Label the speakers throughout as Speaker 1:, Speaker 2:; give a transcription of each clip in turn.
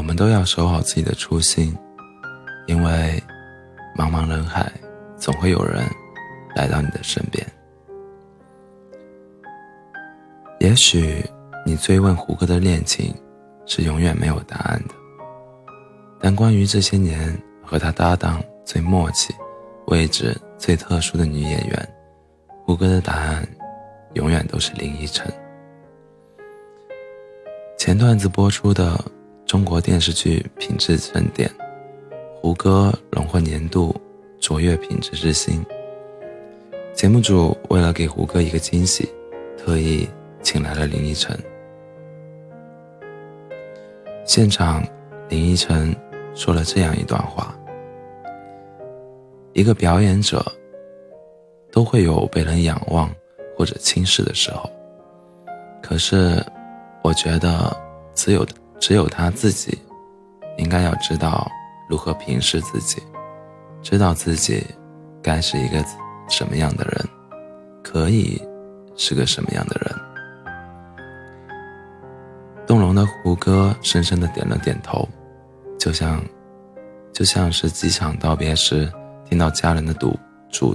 Speaker 1: 我们都要守好自己的初心，因为茫茫人海，总会有人来到你的身边。也许你追问胡歌的恋情，是永远没有答案的。但关于这些年和他搭档最默契、位置最特殊的女演员，胡歌的答案永远都是林依晨。前段子播出的中国电视剧品质盛典，胡歌荣获年度卓越品质之星。节目组为了给胡歌一个惊喜，特意请来了林依晨。现场，林依晨说了这样一段话：一个表演者都会有被人仰望或者轻视的时候，可是。我觉得，只有只有他自己，应该要知道如何平视自己，知道自己该是一个什么样的人，可以是个什么样的人。动容的胡歌深深的点了点头，就像，就像是机场道别时听到家人的嘱嘱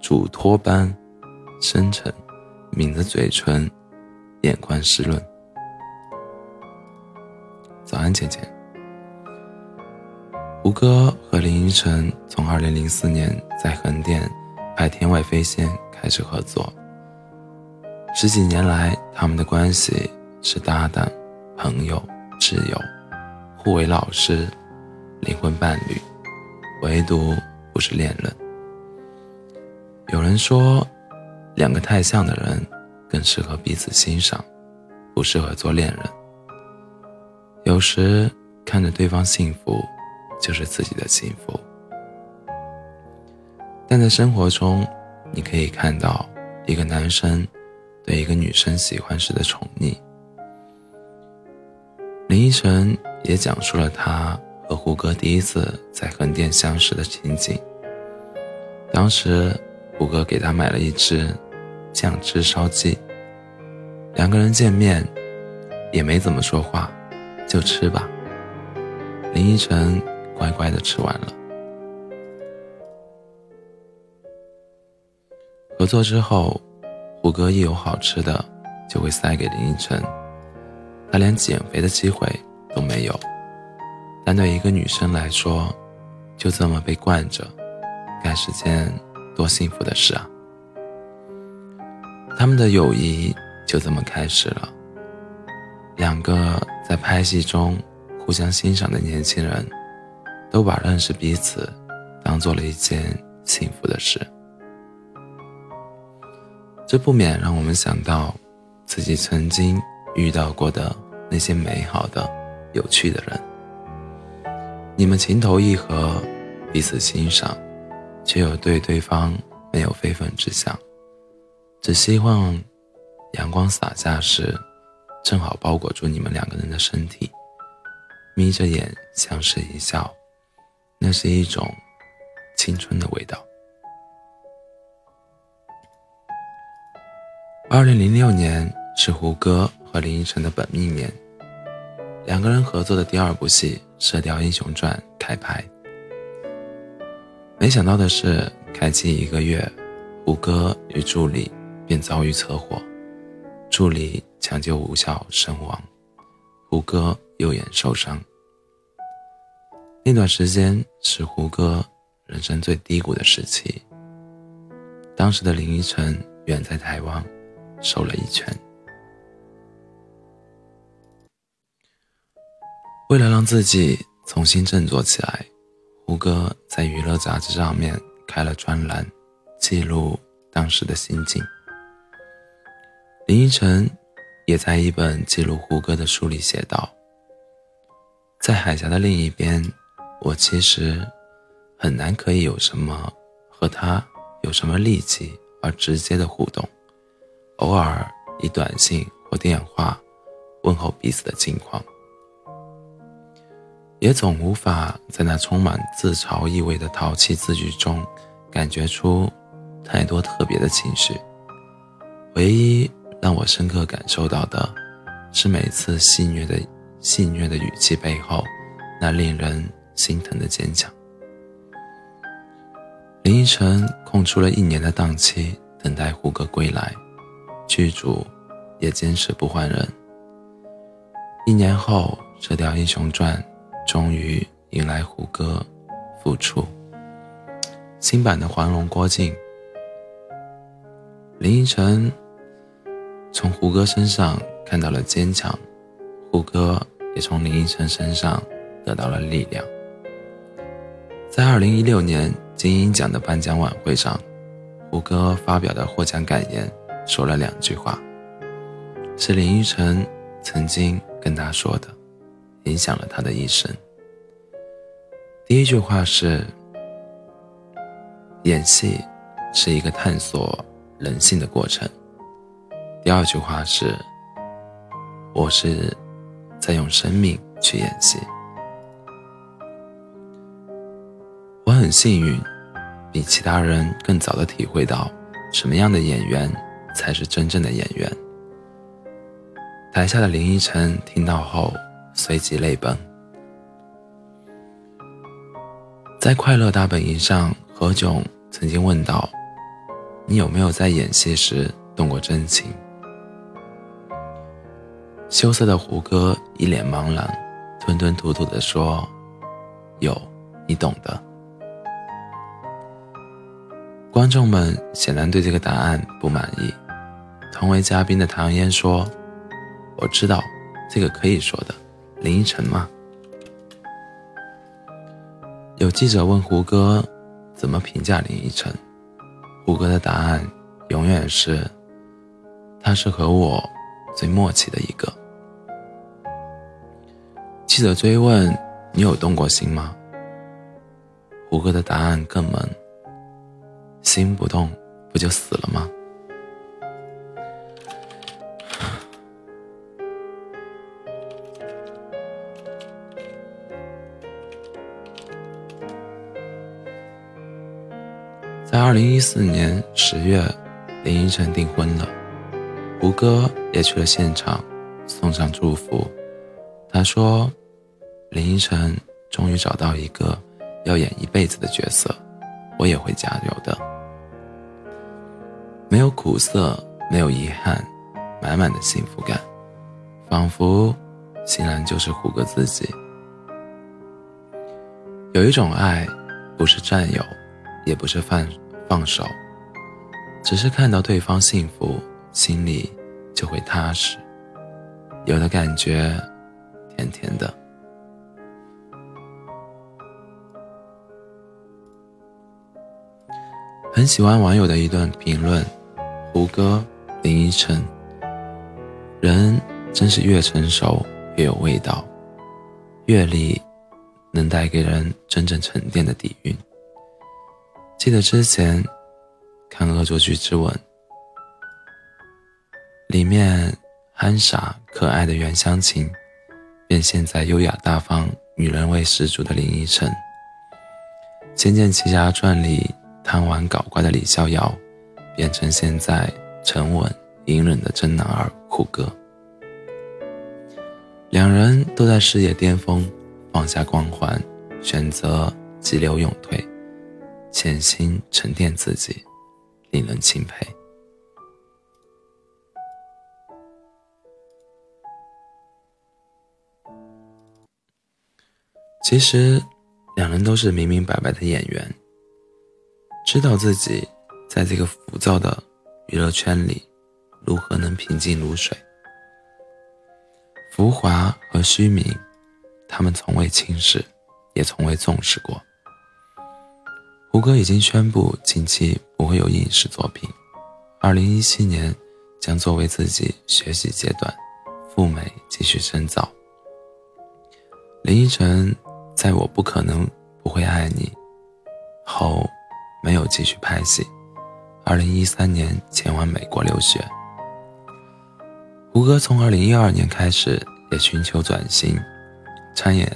Speaker 1: 嘱托般深沉，抿着嘴唇，眼眶湿润。早安，姐姐。胡歌和林依晨从2004年在横店拍《天外飞仙》开始合作，十几年来，他们的关系是搭档、朋友、挚友，互为老师、灵魂伴侣，唯独不是恋人。有人说，两个太像的人更适合彼此欣赏，不适合做恋人。有时看着对方幸福，就是自己的幸福。但在生活中，你可以看到一个男生对一个女生喜欢时的宠溺。林依晨也讲述了他和胡歌第一次在横店相识的情景。当时，胡歌给他买了一只酱汁烧鸡，两个人见面也没怎么说话。就吃吧。林依晨乖乖的吃完了。合作之后，胡歌一有好吃的就会塞给林依晨，他连减肥的机会都没有。但对一个女生来说，就这么被惯着，该是件多幸福的事啊！他们的友谊就这么开始了。两个在拍戏中互相欣赏的年轻人，都把认识彼此当做了一件幸福的事。这不免让我们想到自己曾经遇到过的那些美好的、有趣的人。你们情投意合，彼此欣赏，却又对对方没有非分之想，只希望阳光洒下时。正好包裹住你们两个人的身体，眯着眼相视一笑，那是一种青春的味道。二零零六年是胡歌和林依晨的本命年，两个人合作的第二部戏《射雕英雄传》开拍。没想到的是，开机一个月，胡歌与助理便遭遇车祸。助理抢救无效身亡，胡歌右眼受伤。那段时间是胡歌人生最低谷的时期。当时的林依晨远在台湾，受了一拳。为了让自己重新振作起来，胡歌在娱乐杂志上面开了专栏，记录当时的心境。林依晨也在一本记录胡歌的书里写道：“在海峡的另一边，我其实很难可以有什么和他有什么立即而直接的互动，偶尔以短信或电话问候彼此的近况，也总无法在那充满自嘲意味的淘气字句中感觉出太多特别的情绪，唯一。”让我深刻感受到的，是每次戏谑的戏谑的语气背后，那令人心疼的坚强。林依晨空出了一年的档期，等待胡歌归来，剧组也坚持不换人。一年后，《射雕英雄传》终于迎来胡歌复出。新版的黄蓉郭靖，林依晨从胡歌身上看到了坚强，胡歌也从林依晨身上得到了力量。在二零一六年。金鹰奖的颁奖晚会上，胡歌发表的获奖感言说了两句话，是林依晨曾经跟他说的，影响了他的一生。第一句话是：“演戏是一个探索人性的过程。”第二句话是：“我是在用生命去演戏。”我很幸运。比其他人更早的体会到，什么样的演员才是真正的演员。台下的林依晨听到后，随即泪崩。在《快乐大本营》上，何炅曾经问道：“你有没有在演戏时动过真情？”羞涩的胡歌一脸茫然，吞吞吐吐地说：“有，你懂的。”观众们显然对这个答案不满意。同为嘉宾的唐嫣说：“我知道，这个可以说的。林依晨吗？”有记者问胡歌怎么评价林依晨，胡歌的答案永远是：“他是和我最默契的一个。”记者追问：“你有动过心吗？”胡歌的答案更萌。心不动，不就死了吗？在二零一四年十月，林依晨订婚了，胡歌也去了现场，送上祝福。他说：“林依晨终于找到一个要演一辈子的角色，我也会加油的。”没有苦涩，没有遗憾，满满的幸福感，仿佛欣然就是胡歌自己。有一种爱，不是占有，也不是放放手，只是看到对方幸福，心里就会踏实。有的感觉，甜甜的。很喜欢网友的一段评论。胡歌、林依晨，人真是越成熟越有味道，阅历能带给人真正沉淀的底蕴。记得之前看《恶作剧之吻》，里面憨傻可爱的袁湘琴，变现在优雅大方、女人味十足的林依晨，《仙剑奇侠传》里贪玩搞怪的李逍遥。变成现在沉稳隐忍的真男儿胡歌，两人都在事业巅峰，放下光环，选择急流勇退，潜心沉淀自己，令人钦佩。其实，两人都是明明白白的演员，知道自己。在这个浮躁的娱乐圈里，如何能平静如水？浮华和虚名，他们从未轻视，也从未重视过。胡歌已经宣布近期不会有影视作品，二零一七年将作为自己学习阶段，赴美继续深造。林依晨在我不可能不会爱你后，没有继续拍戏。二零一三年前往美国留学，胡歌从二零一二年开始也寻求转型，参演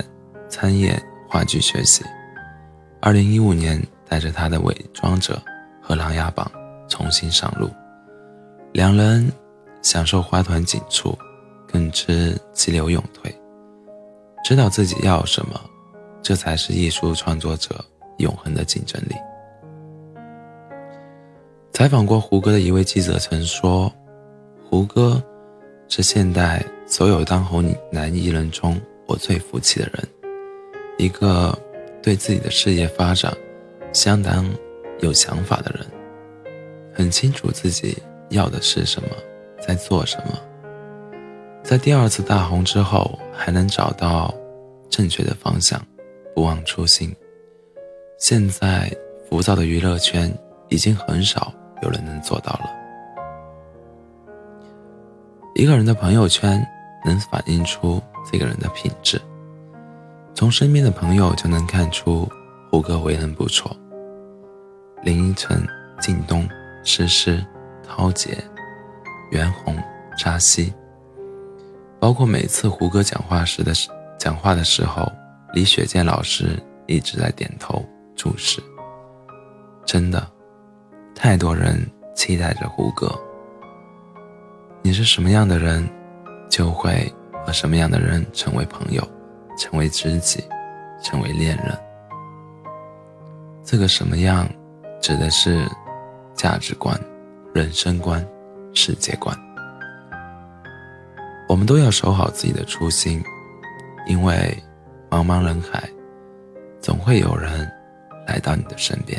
Speaker 1: 参演话剧学习。二零一五年带着他的《伪装者》和《琅琊榜》重新上路，两人享受花团锦簇，更知激流勇退。知道自己要什么，这才是艺术创作者永恒的竞争力。采访过胡歌的一位记者曾说：“胡歌是现代所有当红男艺人中我最服气的人，一个对自己的事业发展相当有想法的人，很清楚自己要的是什么，在做什么。”在第二次大红之后，还能找到正确的方向，不忘初心。现在浮躁的娱乐圈已经很少有人能做到了。一个人的朋友圈能反映出这个人的品质，从身边的朋友就能看出胡歌为人不错。林依晨、靳东、诗诗、涛姐、袁弘、扎西。包括每次胡歌讲话时的讲话的时候，李雪健老师一直在点头注视。真的，太多人期待着胡歌。你是什么样的人，就会和什么样的人成为朋友，成为知己，成为恋人。这个什么样，指的是价值观、人生观、世界观。我们都要守好自己的初心，因为茫茫人海，总会有人来到你的身边。